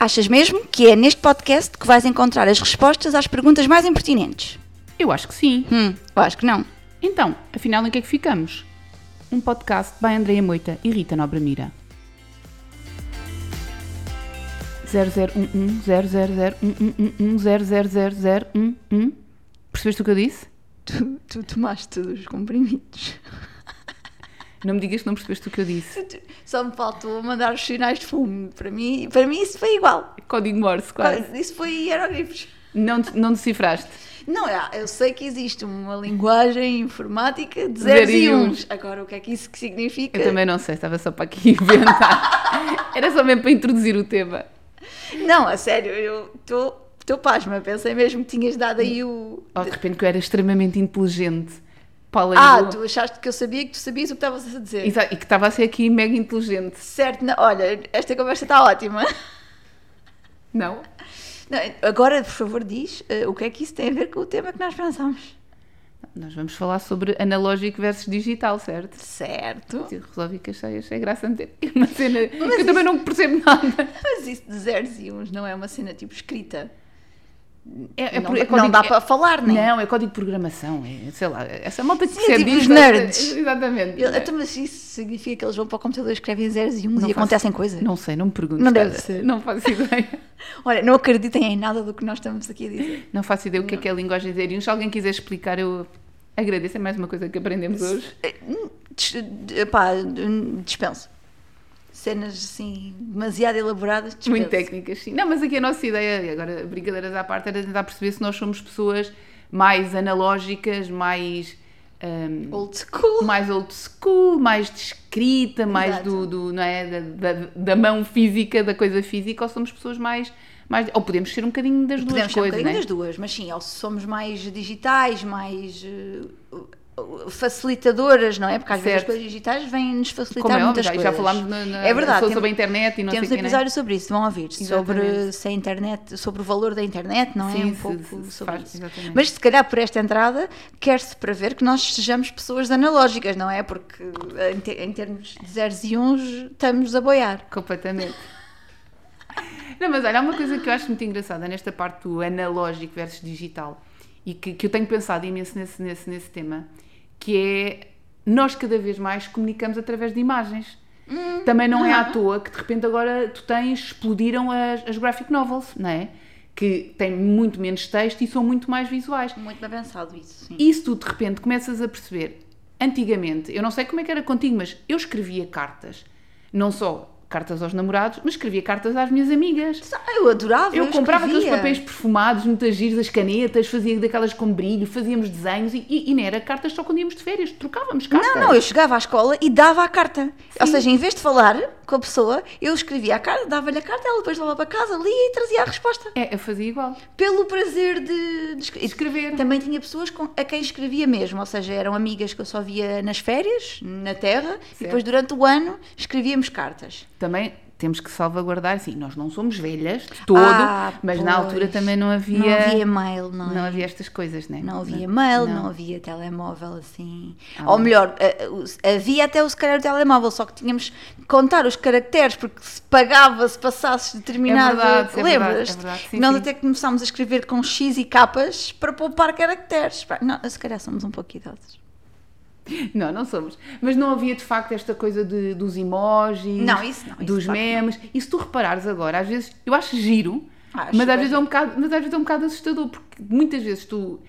Achas mesmo que é neste podcast que vais encontrar as respostas às perguntas mais impertinentes? Eu acho que sim. Hum, eu acho que não. Então, afinal, em que é que ficamos? Um podcast by Andreia Moita e Rita Nobre Mira. 0011 00011000011 Percebeste o que eu disse? Tu, tu tomaste os comprimidos. Não me digas que não percebeste o que eu disse. Só me faltou mandar os sinais de fumo. Para mim, para mim isso foi igual. Código Morse, quase. Isso foi hieroglifos. Não, não decifraste? Não, é, eu sei que existe uma linguagem informática de Zero zeros e uns. Agora, o que é que isso significa? Eu também não sei, estava só para aqui inventar. Era só mesmo para introduzir o tema. Não, a sério, eu estou pasma. Pensei mesmo que tinhas dado aí o... Ou de repente que eu era extremamente inteligente. Para além Ah, do- tu achaste que eu sabia que tu sabias o que estavas a dizer. Exa- E que estava a ser aqui mega inteligente. Certo, não, olha, esta conversa está ótima. Não? Não, agora, por favor, diz eh, o que é que isso tem a ver com o tema que nós pensamos. Nós vamos falar sobre analógico versus digital, certo? Certo. Eu resolvi que achei, achei graça meter uma cena que eu também não percebo nada. Mas isso de zeros e uns não é uma cena tipo escrita. É, é não, é não dá é- para falar, nem. Não, é código de programação. É, sei lá, essa malta que percebe tipo os nerds. é- Exatamente. Eu, então, mas isso significa que eles vão para o computador, escrevem zeros e uns Não e faço- acontecem coisas? Não sei, não me perguntes. Não deve ser. Não faço ideia. Olha, não acreditem em nada do que nós estamos aqui a dizer. Não faço ideia o que é que é a linguagem de Se alguém quiser explicar, eu agradeço. É mais uma coisa que aprendemos hoje. Eh, hum, pá, hum, dispenso. Cenas assim, demasiado elaboradas, dispenso. Muito técnicas, sim. Não, mas aqui a nossa ideia, agora brincadeiras à parte, era tentar perceber se nós somos pessoas mais analógicas, mais. hum, Old school. mais old school, mais de escrita, mais Exato. do, do- não é, da, da, da mão física, da coisa física, ou somos pessoas mais, mais ou podemos ser um bocadinho das duas Podemos ser um coisas, bocadinho é? das duas, mas sim, ou somos mais digitais, mais uh, facilitadoras, não é? Porque às vezes as Certo. coisas digitais vêm-nos facilitar Como é muitas já, coisas. já falámos na, na- É verdade, sobre, tem- a internet e não Temos um sei não é? episódio sobre isso, vão ouvir, sobre se a internet, sobre o valor da internet, não é? Sim, um se- pouco se- sobre faz, isso. exatamente. Mas se calhar por esta entrada quer-se para ver que nós sejamos pessoas analógicas, não é? Porque em, em termos de zeros e uns estamos a boiar. Completamente. Não, mas olha, há uma coisa que eu acho muito engraçada nesta parte do analógico versus digital e que, que eu tenho pensado imenso nesse, nesse, nesse tema, que é nós cada vez mais comunicamos através de imagens. Também não é à toa que de repente agora tu tens, explodiram as, as graphic novels, não é? Que têm muito menos texto e são muito mais visuais. Muito pensado isso, sim. Isso tu de repente começas a perceber. Antigamente, eu não sei como é que era contigo, mas eu escrevia cartas. Não só cartas aos namorados, mas escrevia cartas às minhas amigas. Eu adorava, Eu comprava aqueles escrevia. papéis perfumados, muitas giros, as canetas, fazia daquelas com brilho, fazíamos desenhos e, e, e não era cartas só quando íamos de férias, trocávamos cartas. Não, não, eu chegava à escola e dava a carta. Ou seja, em vez de falar com a pessoa, eu escrevia a carta, dava-lhe a carta, ela depois levava para casa, lia e trazia a resposta. É, eu fazia igual. Pelo prazer de, de escre- Escrever. Também tinha pessoas com- a quem escrevia mesmo, ou seja, eram amigas que eu só via nas férias, na terra, e depois durante o ano escrevíamos cartas. Também temos que salvaguardar, sim, nós não somos velhas de todo, Ah, mas na pois. altura também não havia, Não havia e-mail, não é? não havia estas coisas, né? Não havia e-mail, não, Não. havia telemóvel assim. Ah, Ou melhor, eh, os- havia até o se calhar o telemóvel, só que tínhamos que contar os caracteres, porque se pagava se passasses determinado. É verdade, é Lembras? é verdade, sim, Nós sim. até começámos a escrever com X e capas para poupar caracteres. Não, se calhar somos um pouco idosos. Não, não somos. Mas não havia de facto esta coisa de, dos emojis, Não, isso não, isso dos facto memes. E se tu reparares agora, às vezes, eu acho giro, Acho mas, às vezes é um bocado, mas às vezes é um bocado assustador, porque muitas vezes tu,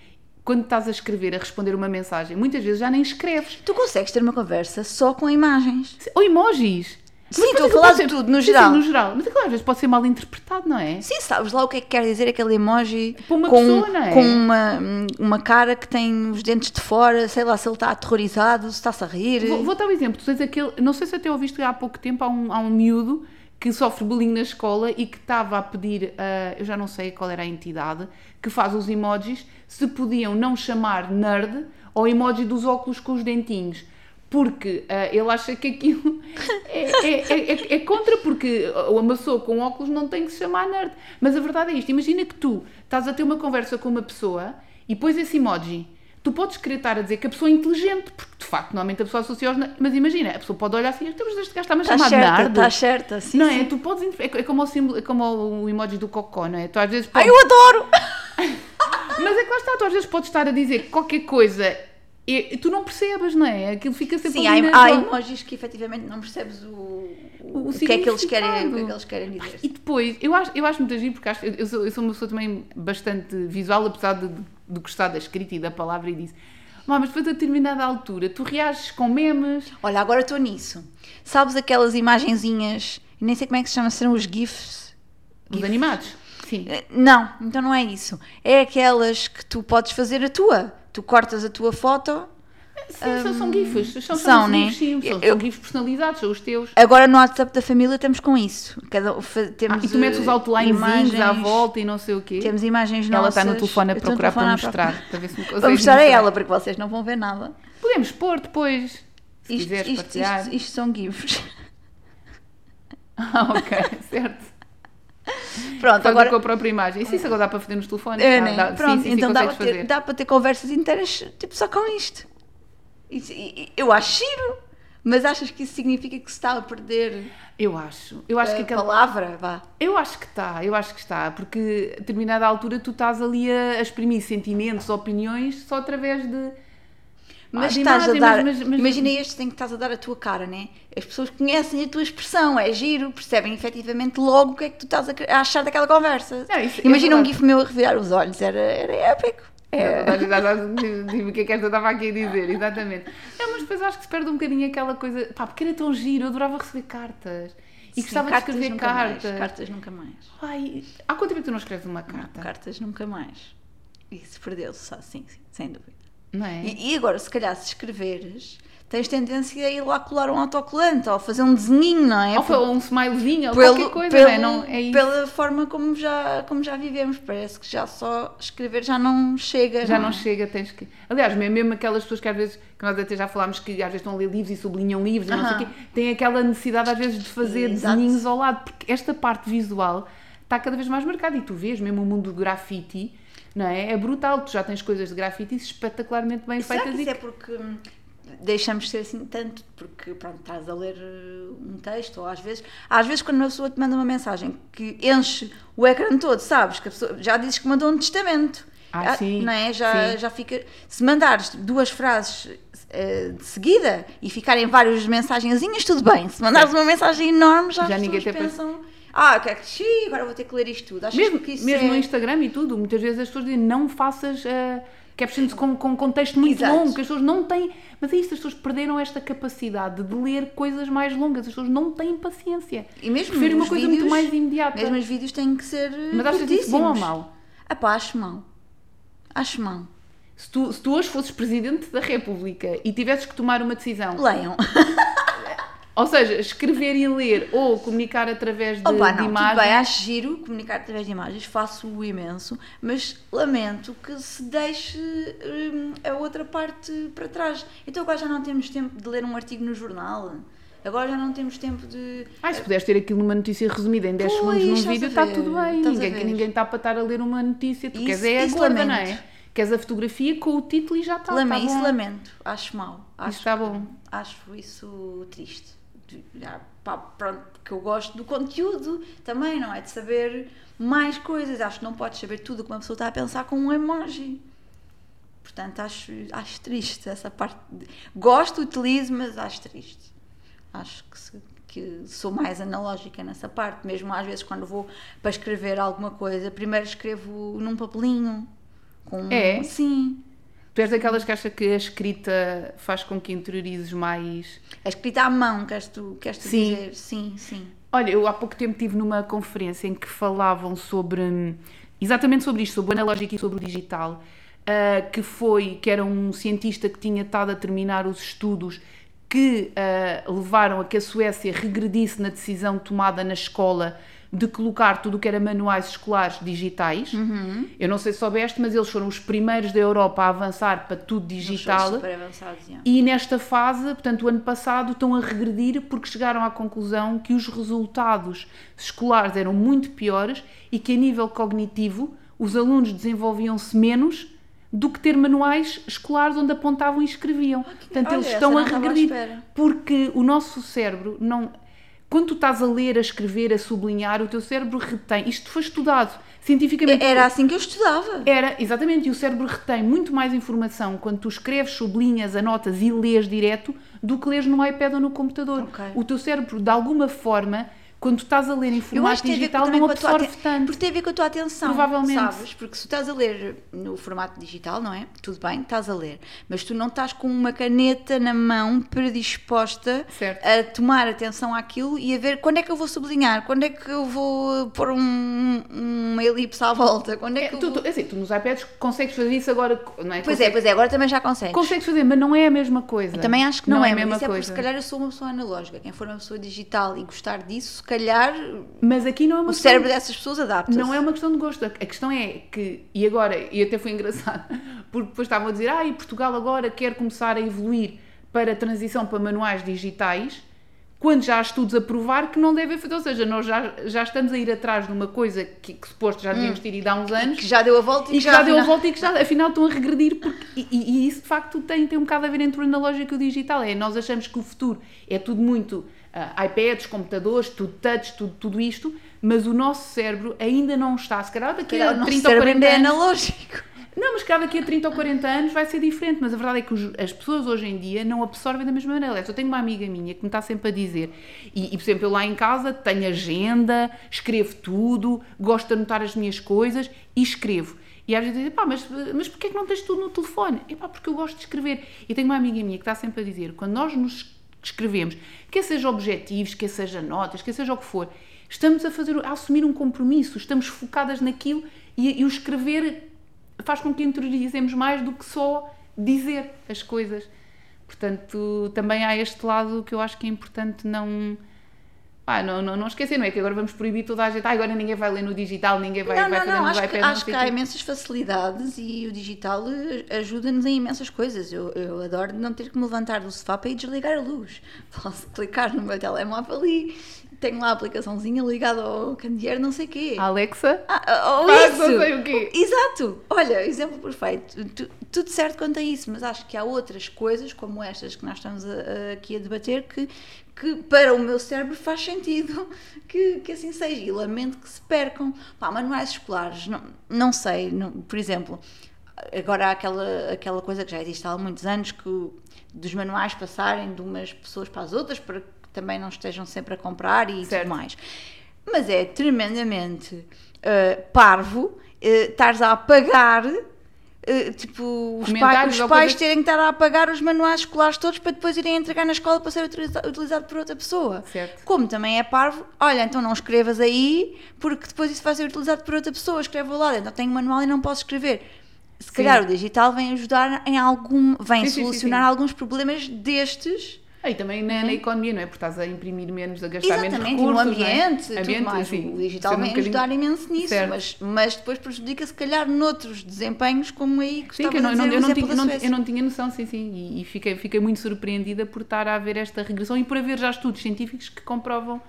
quando estás a escrever, a responder uma mensagem, muitas vezes já nem escreves. Tu consegues ter uma conversa só com imagens. Ou emojis. Sim, estou a falar de tudo, no sim, sim, geral. no geral. Mas aquilo às vezes pode ser mal interpretado, não é? Sim, sabes lá o que é que quer dizer aquele emoji Para uma com, pessoa, é? com uma, uma cara que tem os dentes de fora, sei lá se ele está aterrorizado, se está-se a rir. Vou, vou dar um exemplo. Tu tens aquele, não sei se até ouviste há pouco tempo, há um, há um miúdo que sofre bullying na escola e que estava a pedir, a, eu já não sei qual era a entidade, que faz os emojis, se podiam não chamar nerd ao emoji dos óculos com os dentinhos. Porque ah, ele acha que aquilo é, é- é- é- é contra, porque uma pessoa com óculos não tem que se chamar nerd. Mas a verdade é isto: imagina que tu estás a ter uma conversa com uma pessoa e pões esse emoji. tu podes querer estar a dizer que a pessoa é inteligente, porque de facto, normalmente a pessoa associa aos. Mas imagina, a pessoa pode olhar assim, "Então, mas este gajo está-me a chamar certa, nerd. estás certa, sim, não sim. é? Tu podes. É, é como o símbolo, é como o emoji do cocó, não é? Tu às vezes Ai, podes, eu adoro! Mas é que lá está, tu às vezes podes estar a dizer qualquer coisa e tu não percebes, não é? Aquilo fica sempre Sim, há, há emojis que efetivamente não percebes o, O o, que é que eles querem, o que é que eles querem dizer. E depois, eu acho, eu acho muito agir porque acho, eu, sou, eu sou uma pessoa também bastante visual, apesar de, de gostar da escrita e da palavra e disso. Mas depois a determinada altura, tu reages com memes. Olha, agora estou nisso. Sabes aquelas imagenzinhas, nem sei como é que se chama, serão os GIFs? Os animados. Sim. Eh, Não, então não é isso. É aquelas que tu podes fazer a tua. Tu cortas a tua foto. Sim, são, são gifs. São, são, né? gifs, sim, são, Eu- são gifs personalizados, são os teus. Agora no WhatsApp da família estamos com isso. Cada, fa- Ah, temos, e tu metes os eh, outlinezinhos à volta e não sei o quê. Temos imagens Ela nossas. está no telefone a procurar para telefone à mostrar. Para ver se me Para mostrar a ela, porque vocês não vão ver nada. Podemos pôr depois. Se Isto, quiseres isto, partilhar. isto, isto são GIFs. Ah, ok, certo. Pronto, agora. com a própria imagem. Isso, isso agora dá para fazer nos telefones. É, Dá- né? dá- Pronto, sim, sim, sim, então dá consegues para, ter, dá para ter conversas inteiras tipo só com isto. Eu acho giro, mas achas que isso significa que se está a perder Eu acho. Eu acho a que aquela. palavra? Vá. Eu acho que está, eu acho que está, porque a determinada altura tu estás ali a exprimir sentimentos, opiniões, só através de. Mas estás imagem, a dar. mas- mas- mas- Imagina este em que estás a dar a tua cara, né? As pessoas conhecem a tua expressão, é giro, percebem efetivamente logo o que é que tu estás a, achar daquela conversa. Não, isso é Imagina um verdade. gif meu a revirar os olhos, era, era épico. É. Digo o que é que esta estava aqui a dizer, exatamente. Não, mas depois acho que se perde um bocadinho aquela coisa. Pá, porque era tão giro, eu adorava receber cartas. E Sim, gostava de cartas escrever nunca cartas. Mais, cartas nunca mais. Ai, há quanto tempo tu não escreves uma Não, carta? cartas nunca mais. Isso perdeu-se, sim, sim, sem dúvida. Não é? E, e agora, se calhar, se escreveres, tens tendência a ir lá colar um autocolante ou fazer um desenho, não é? Ou foi um smilezinho, ou Pelo- qualquer coisa, pelo- não é? Não, é isso. Pela forma como já, como já vivemos, parece que já só escrever já não chega. Já não não é? chega, tens que. Aliás, mesmo aquelas pessoas que às vezes, que nós até já falámos que às vezes estão a ler livros e sublinham livros e não sei o quê, têm aquela necessidade às vezes de fazer Exato. desenhinhos ao lado, porque esta parte visual está cada vez mais marcada e tu vês mesmo o mundo do grafite, não é? É brutal, tu já tens coisas de grafite espetacularmente bem Será feitas que e isso é porque deixamos de ser assim tanto? Porque, pronto, estás a ler uh, um texto, ou às vezes, às vezes quando uma pessoa te manda uma mensagem que enche o ecrã todo, sabes? Que a pessoa já dizes que mandou um testamento. Ah, sim, Não é? Já, sim. já fica. Se mandares duas frases uh, de seguida e ficarem várias mensagenzinhas, tudo bem. Se mandares uma mensagem enorme, já, Já ninguém pensam. Ah, que é que xiii, agora vou ter que ler isto tudo. Achas mesmo, que isso mesmo é... no Instagram e tudo, muitas vezes as pessoas dizem não faças uh, captions com, com contexto muito Exato. longo, que as pessoas não têm. Mas é isto, as pessoas perderam esta capacidade de ler coisas mais longas, as pessoas não têm paciência. E mesmo Preferem uma coisa vídeos, muito mais imediata. Mesmo os vídeos têm que ser. uh, Mas achas isso bom ou mau? Ah pá, acho mal. Acho mal. Se tu, se tu hoje fosses Presidente da República e tivesses que tomar uma decisão, Leiam. ou seja, escrever e ler ou comunicar através de, Opa, de não, imagens, tudo bem, acho giro comunicar através de imagens, faço o imenso, mas lamento que se deixe hum, a outra parte para trás. Então agora já não temos tempo de ler um artigo no jornal, agora já não temos tempo de. Ai, se puderes ter aquilo numa notícia resumida em 10 Pois, segundos num vídeo, está tudo bem. Ninguém, ninguém está para estar a ler uma notícia. Tu Isso- queres é a isso gorda, não lamento. é? Queres a fotografia com o título e já está. Lame- tá isso lamento, acho mal. Acho, está bom. Acho isso triste. Já, pá, pronto, porque eu gosto do conteúdo também, não é? De saber mais coisas. Acho que não podes saber tudo o que uma pessoa está a pensar com um emoji. Portanto, acho, acho triste essa parte. de- Gosto, utilizo, mas acho triste. Acho que, se- que sou mais analógica nessa parte. Mesmo às vezes, quando vou para escrever alguma coisa, primeiro escrevo num papelinho. Com, É? Sim. Tu és daquelas que acha que a escrita faz com que interiorizes mais. A escrita à mão, queres tu, queres tu Sim. dizer? Sim, sim. Olha, eu há pouco tempo estive numa conferência em que falavam sobre hum, exatamente sobre isto, sobre o analógico e sobre o digital, ah, que foi que era um cientista que tinha estado a terminar os estudos que ah, levaram a que a Suécia regredisse na decisão tomada na escola de colocar tudo o que era manuais escolares digitais. Eu não sei se soubeste, mas eles foram os primeiros da Europa a avançar para tudo digital. Super avançados. E nesta fase, portanto, o ano passado, estão a regredir porque chegaram à conclusão que os resultados escolares eram muito piores e que, a nível cognitivo, os alunos desenvolviam-se menos do que ter manuais escolares onde apontavam e escreviam. Portanto, olha, eles estão a regredir. Porque o nosso cérebro não. Quando tu estás a ler, a escrever, a sublinhar, o teu cérebro retém. Isto foi estudado cientificamente. Era assim que eu estudava. Era, exatamente, e o cérebro retém muito mais informação quando tu escreves, sublinhas, anotas e lês direto do que lês no iPad ou no computador. Ok. O teu cérebro, de alguma forma, quando estás a ler em Eu formato digital, não absorve tanto. Porque tem a ver com a tua atenção. Provavelmente. Sabes? Porque se estás a ler no formato digital, não é? Tudo bem, estás a ler. Mas tu não estás com uma caneta na mão predisposta Certo. a tomar atenção àquilo e a ver quando é que eu vou sublinhar, quando é que eu vou pôr um, uma elipse à volta, quando é É, que eu tu, vou... é assim, tu nos iPads consegues fazer isso agora, não é? Pois é, Consegues- pois é, agora também já consegues. Consegues fazer, mas não é a mesma coisa. Também acho que não, é, a mesma mas isso é porque coisa. se calhar eu sou uma pessoa analógica. Quem for uma pessoa digital e gostar disso, se calhar Mas aqui não é uma o cérebro dessas pessoas adapta-se. Não é uma questão de gosto. A a questão é que, e agora, e até foi engraçado, porque depois estavam a dizer, ah, e Portugal agora quer começar a evoluir para a transição para manuais digitais, quando já há estudos a provar que não deve haver, ou seja, nós já, já estamos a ir atrás de uma coisa que, que suposto já devíamos ter ido há uns anos, que já deu a volta e que já, deu a afinal- volta e que já, afinal estão a regredir porque, e, e- e isso de facto tem, tem um bocado a ver entre o analógico e o digital é, nós achamos que o futuro é tudo muito ah, iPads, computadores, tudo touch, tudo, tudo isto mas o nosso cérebro ainda não está, se calhar daqui a o nosso 30 ou cérebro 40 ainda é anos analógico. não, mas calhar daqui a 30 ou 40 anos vai ser diferente, mas a verdade é que os- as pessoas hoje em dia não absorvem da mesma maneira. Aliás, Eu tenho uma amiga minha que me está sempre a dizer, e, e, por exemplo, eu lá em casa tenho agenda, escrevo tudo, gosto de anotar as minhas coisas e escrevo. E às vezes dizem, pá, mas, mas porquê é que não tens tudo no telefone? É pá, porque eu gosto de escrever. E tenho uma amiga minha que está sempre a dizer, quando nós nos escrevemos, quer seja objetivos, quer seja notas, quer seja o que for, estamos a fazer, a assumir um compromisso, estamos focadas naquilo e, e o escrever faz com que interiorizemos mais do que só dizer as coisas. Portanto, também há este lado que eu acho que é importante não. Pá, não, não, não esquecer, não é que agora vamos proibir toda a gente. Ah, agora ninguém vai ler no digital, ninguém vai, não, vai não, fazer não, acho que, iPad, não acho que há imensas facilidades e o digital eh, ajuda-nos em imensas coisas. Eu, eu adoro não ter que me levantar do sofá para ir desligar a luz. Posso clicar no meu telemóvel ali, tenho lá a aplicaçãozinha ligada ao candeeiro, não sei o quê. Alexa, Ah, ou Faz isso! não sei o quê. Exato! Olha, exemplo perfeito. Tu- tudo certo quanto a isso, mas acho que há outras coisas, como estas que nós estamos a- a- aqui a debater, que, que para o meu cérebro faz sentido que, que assim seja. E lamento que se percam. Pá, manuais escolares, não, não sei. não- por exemplo, agora há aquela, aquela coisa que já existe há muitos anos, que dos manuais passarem de umas pessoas para as outras, para que também não estejam sempre a comprar e Certo. tudo mais. Mas é tremendamente uh, parvo uh, estares a apagar. uh, tipo, os, pai- os pais terem que estar a apagar os manuais escolares todos para depois irem entregar na escola para ser utiliza- utilizado por outra pessoa. Certo. Como também é parvo, olha, então não escrevas aí, porque depois isso vai ser utilizado por outra pessoa. Escreve ao lado, então tenho manual e não posso escrever. Se Sim. calhar o digital vem ajudar em algum, vem sim, solucionar sim. alguns problemas destes. E também na, na economia, não é? Porque estás a imprimir menos, a gastar menos Exatamente, recursos. e no não é? ambiente, tudo mais. sim. o digital Sendo um ajudar imenso nisso, Certo. mas, mas depois prejudica se calhar noutros desempenhos, como aí que Sim, que eu não, a eu não- não tinha, não- eu não tinha noção, sim, sim. E, e fiquei, fiquei muito surpreendida por estar a haver esta regressão e por haver já estudos científicos que comprovam,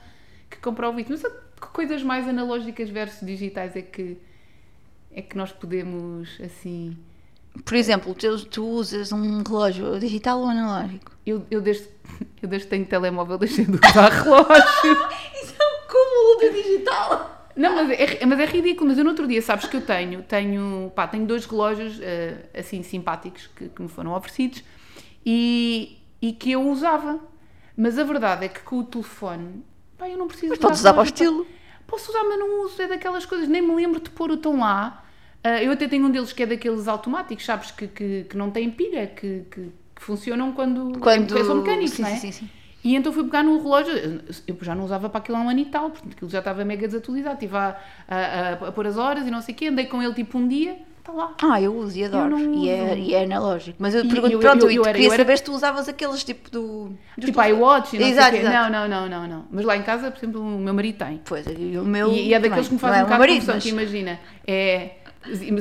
que comprovam isso. Mas sabe que coisas mais analógicas versus digitais é que, é que nós podemos, assim... Por exemplo, tu, tu usas um relógio digital ou analógico? Eu, eu, desde, eu desde que tenho telemóvel deixei de usar relógio. Isso é um cúmulo de digital! Não, mas é, mas é ridículo. Mas eu no outro dia, sabes que eu tenho, tenho, pá, tenho dois relógios eh, assim simpáticos que, que me foram oferecidos e, e que eu usava. Mas a verdade é que com o telefone, pá, eu não preciso Mas podes usar para o estilo. Posso usar, mas não uso. É daquelas coisas, nem me lembro de pôr o tom lá. Ah, eu até tenho um deles que é daqueles automáticos, sabes, que, que, que não têm pilha, que, que, que funcionam quando, Quando- são mecânicos, sim, não é? sim, sim. E então fui pegar no relógio, eu já não usava para aquilo há um ano e tal, portanto aquilo já estava mega desatualizado. Estive a, a, a, a pôr as horas e não sei o quê, andei com ele tipo um dia, está lá. Ah, eu uso e adoro. E, é, e é analógico. Mas eu E pergunto, eu- pronto, eu- eu, eu era- queria eu era- saber se tu usavas aqueles tipo do. dos Tipo telefones. iWatch e não Exato, sei quê. exato. Não, não, não, não, não. Mas lá em casa, por exemplo, o meu marido tem. Pois, e o meu. E, e é daqueles que me também. fazem um é o bocado confusão, mas- que imagina, é,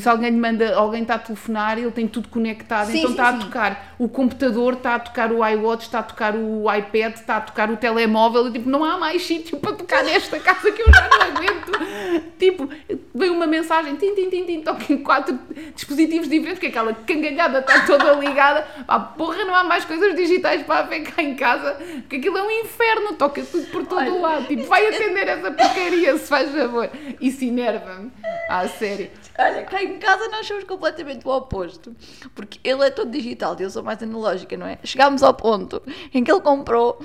Se alguém lhe manda, alguém está a telefonar, ele tem tudo conectado, Sim, então sim, está a sim. tocar o computador, está a tocar o iWatch, está a tocar o iPad, está a tocar o telemóvel, e, tipo, não há mais sítio para tocar nesta casa que eu já não aguento. tipo, veio uma mensagem, tim, tim, tim, tim, toca em quatro dispositivos diferentes, que aquela cangalhada está toda ligada. Pá, porra, não há mais coisas digitais para ver cá em casa, porque aquilo é um inferno, toca tudo por todo Olha, o lado. Tipo, vai atender essa porcaria, se faz favor. Isso enerva-me. Ah, sério. Olha, cá em casa nós somos completamente o oposto. Porque ele é todo digital e eu sou mais analógica, não é? Chegámos ao ponto em que ele comprou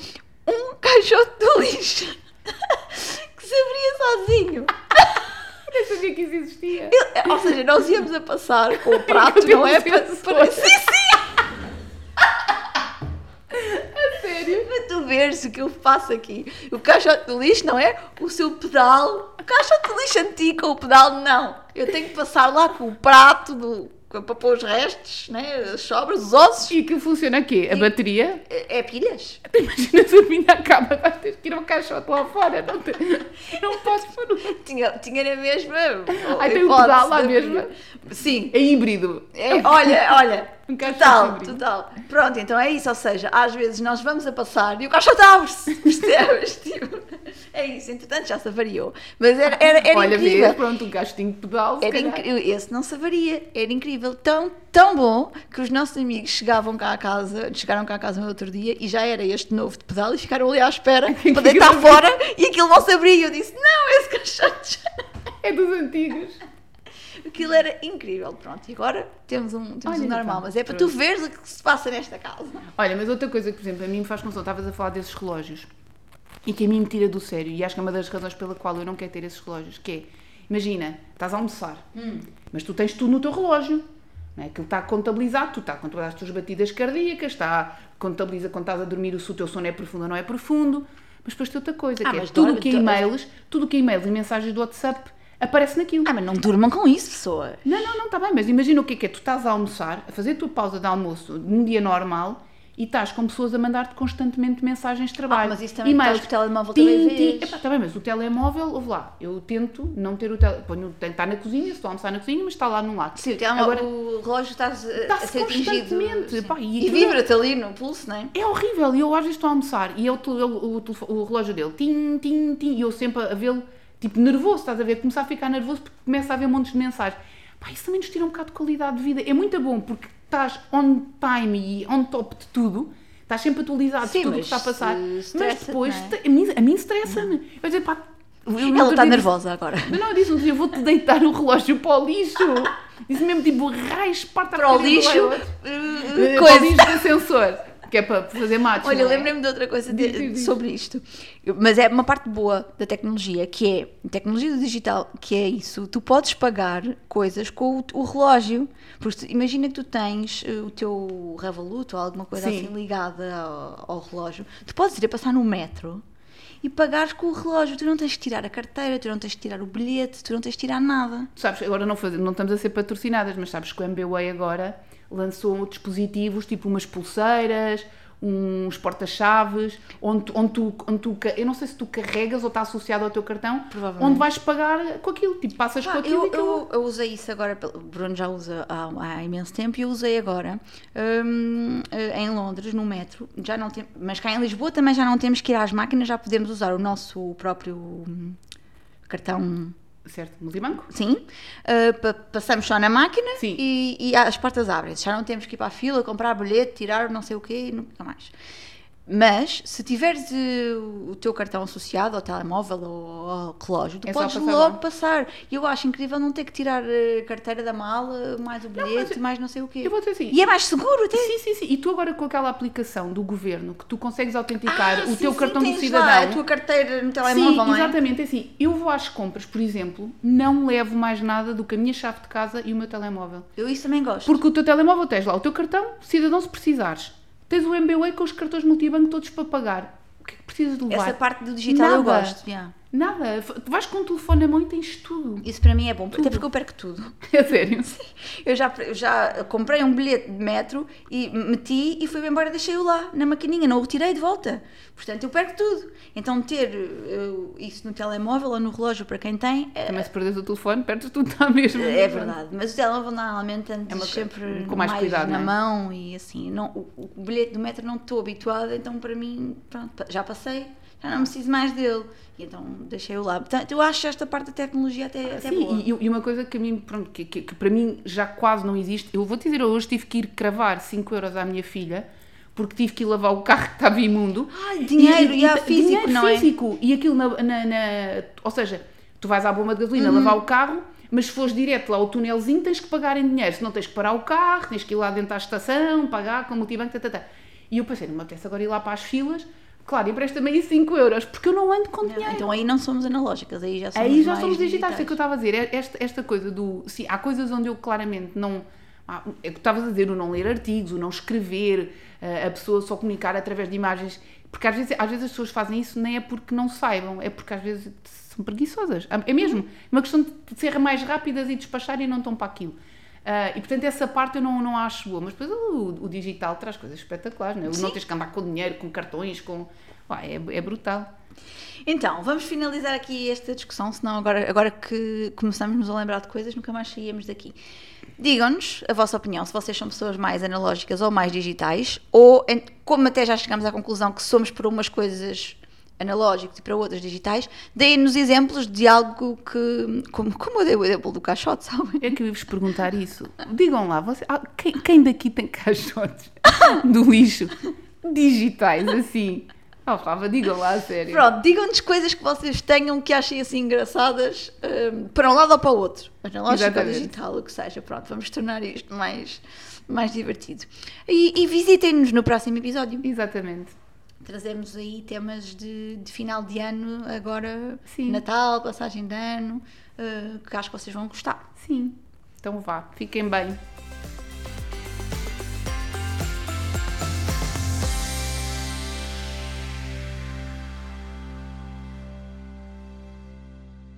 um caixote de lixo que se abria sozinho. Nem sabia que isso existia. Ele- ou seja, nós íamos a passar com o prato, não é? Para, para, sim, sim, A sério. para tu veres o que eu faço aqui. O caixote de lixo não é o seu pedal. O caixote de lixo antigo com o pedal, não. Eu tenho que passar lá com o prato do, para pôr os restos, né? as sobras, os ossos. E aquilo funciona aqui? A bateria? É, é pilhas? Imagina se a minha acaba, vais ter que ir ao caixote lá fora. Não, te... não posso pôr um- Tinha, tinha na mesma. Ai, tem um hipótese pedal lá mesmo? Sim. É híbrido. É, olha, olha. Um total, total. Pronto, então é isso. Ou seja, às vezes nós vamos a passar e o caixote abre-se. Percebes? Tipo, é isso. Entretanto, já se avariou. Mas era, era, era Olha, incrível. vês, pronto, um castinho de pedal, Era incrível, esse não se avaria, era incrível, tão, tão bom que os nossos amigos chegavam cá a casa, chegaram cá a casa no outro dia e já era este novo de pedal e ficaram ali à espera para deitar fora e aquilo não se abria. Eu disse: Não, esse caixote já É dos antigos. Aquilo era incrível, pronto. E agora temos um, temos Olha, um normal, então, mas é para pronto. tu veres o que se passa nesta casa. Olha, mas outra coisa que, por exemplo, a mim me faz confusão, estavas a falar desses relógios e que a mim me tira do sério, e acho que é uma das razões pela qual eu não quero ter esses relógios, que é, imagina, estás a almoçar, mas tu tens tudo no teu relógio, não é? Aquilo está contabilizado, tu está a contabilizar as tuas batidas cardíacas, está, contabiliza quando estás a dormir se o teu sono é profundo ou não é profundo, mas depois tem outra coisa, Ah, que é tudo o que é e-mails, tudo o que é e-mails e mensagens do WhatsApp aparece naquilo. Ah, mas não durmam com isso, pessoas. Não, não, não, está bem, mas imagina o que é que é. Tu estás a almoçar, a fazer a tua pausa de almoço num dia normal e estás com pessoas a mandar-te constantemente mensagens de trabalho. Ah, mas isso também E-mails. estás com o telemóvel também vês. Epá, tá bem, mas o telemóvel, ouve lá, eu tento não ter o telemóvel. Está na cozinha, estou a almoçar na cozinha, mas está lá no lado. Sim, o, telemóvel- Agora, o relógio está a, a Está-se ser atingido. constantemente, sim. pá, e e aquilo- vibra-te ali no pulso, não é? é horrível. E eu às vezes estou a almoçar e é o, o, o relógio dele, tim, tim, tim, e eu sempre a vê-lo, tipo, nervoso, estás a ver? Começar a ficar nervoso porque começa a haver montes de mensagens. Pá, isso também nos tira um bocado de qualidade de vida. É muito bom porque estás on time e on top de tudo. Estás sempre atualizado de Sim, tudo o que está a passar. Mas estressa-te, depois, é? a mim, a mim estressa-me. Eu dizer, pá, eu Ela está nervosa agora. Não, não, eu disse, um dia, eu vou-te deitar o relógio para o lixo. Disse mesmo, tipo, raios, parte Para o lixo, Coisa. coisa. lixo de sensor. Que é para fazer matos. Olha, é? lembrei-me de outra coisa de- Diz, diz, diz. sobre isto. Mas é uma parte boa da tecnologia, que é a tecnologia do digital, que é isso. Tu podes pagar coisas com o, o relógio. Porque imagina que tu tens eh, o teu Revolut ou alguma coisa Sim. assim ligada ao, ao relógio. Tu podes ir a passar no metro e pagares com o relógio. Tu não tens que tirar a carteira, tu não tens que tirar o bilhete, tu não tens que tirar nada. Tu sabes, agora não, faz- não estamos a ser patrocinadas, mas sabes que o MBWay agora lançou dispositivos tipo umas pulseiras, uns porta-chaves, onde, onde, tu, onde tu, eu não sei se tu carregas ou está associado ao teu cartão, onde vais pagar com aquilo, tipo passas com Pá, aquilo eu, e eu, eu usei isso agora, o Bruno já usa há, há imenso tempo e eu usei agora hum, eh, em Londres, no metro. Já não tem, mas cá em Lisboa também já não temos que ir às máquinas, já podemos usar o nosso próprio hum, cartão. Certo, multibanco? Sim, eh, pa- passamos só na máquina. E, e as portas abrem-se. Já não temos que ir para a fila, comprar bilhete, tirar não sei o quê, nunca mais. Mas se tiveres eh, o teu cartão associado ao telemóvel ou ao relógio, tu É podes passar logo passar. E eu acho incrível não ter que tirar a carteira da mala, mais o bilhete, mais não sei o quê. Eu vou dizer assim, E é mais seguro até. Sim, sim, sim. E tu agora com aquela aplicação do governo que tu consegues autenticar Ah, o sim, teu sim, cartão do cidadão. Lá a tua carteira no telemóvel, Sim, não é? exatamente. É Assim, eu vou às compras, por exemplo, não levo mais nada do que a minha chave de casa e o meu telemóvel. Eu isso também gosto. Porque o teu telemóvel tens lá o teu cartão, cidadão se precisares. Tens o MBWay com os cartões multibanco todos para pagar. O que é precisas de levar? Essa parte do digital eu Nada. gosto. yeah. Nada. Tu vais com o telefone na mão e tens tudo. Isso para mim é bom, até porque eu perco tudo. É sério. Eu já, eu já comprei um bilhete de metro e meti e fui embora, deixei-o lá na maquininha, não o retirei de volta. Portanto, eu perco tudo. Então, ter eh, isso no telemóvel ou no relógio para quem tem é, Também se perdes o telefone, perdes tudo à mesma. é verdade. Mas o telemóvel normalmente antes É uma- sempre com mais cuidado, na é? mão e assim. Não, o, o bilhete do metro não estou habituada, então para mim, pronto, já passei, já não preciso mais dele. E então deixei-o lá. Portanto, eu acho esta parte da tecnologia até, até Sim, boa. e, e uma coisa que a mim, pronto, que, que- que para mim já quase não existe, eu vou te dizer, hoje tive que ir cravar 5 euros à minha filha porque tive que ir lavar o carro que estava imundo. Ai, dinheiro, e há ta- físico, dinheiro não é? físico. E aquilo na, na- na- Ou seja, tu vais à bomba de gasolina Uhum. lavar o carro, mas se fores direto lá ao túnelzinho tens que pagar em dinheiro, senão tens que parar o carro, tens que ir lá dentro da estação, pagar com o multibanco, tá, tá, tá. E eu pensei, não me apetece agora ir lá para as filas, claro, empresta-me aí 5 euros, porque eu não ando com dinheiro. Então aí não somos analógicas, aí já somos Aí já somos digitais, é o que eu estava a dizer. É Esta, esta coisa do. Sim, há coisas onde eu claramente não. É o que estavas a dizer, o não ler artigos, o não escrever, eh, a pessoa só comunicar através de imagens. Porque às vezes, às vezes as pessoas fazem isso nem é porque não saibam, é porque às vezes são preguiçosas. É mesmo. uma questão de ser mais rápidas e despachar e não estão para aquilo. Ah, e portanto, essa parte eu não, não acho boa. Mas depois o, o digital traz coisas espetaculares, não é? Não tens que andar com dinheiro, com cartões, com. É, é brutal. Então, vamos finalizar aqui esta discussão, senão agora, agora que começamos a lembrar de coisas, nunca mais saíamos daqui. Digam-nos a vossa opinião, se vocês são pessoas mais analógicas ou mais digitais, ou como até já chegamos à conclusão que somos para umas coisas analógicas e para outras digitais, deem-nos exemplos de algo que, como, como eu dei o exemplo do caixote, sabem? É que eu ia vos perguntar isso. Digam lá, você, ah, quem, quem daqui tem caixotes do lixo digitais assim? Oh, Flávia, digam lá a sério. Pronto, digam-nos coisas que vocês tenham que achem assim engraçadas hum, para um lado ou para o outro. Analógico ou digital, o que seja. Pronto, vamos tornar isto mais, mais divertido. E, e visitem-nos no próximo episódio. Exatamente. Trazemos aí temas de, de final de ano, agora Sim. Natal, passagem de ano, uh, que acho que vocês vão gostar. Sim. Então vá, fiquem bem.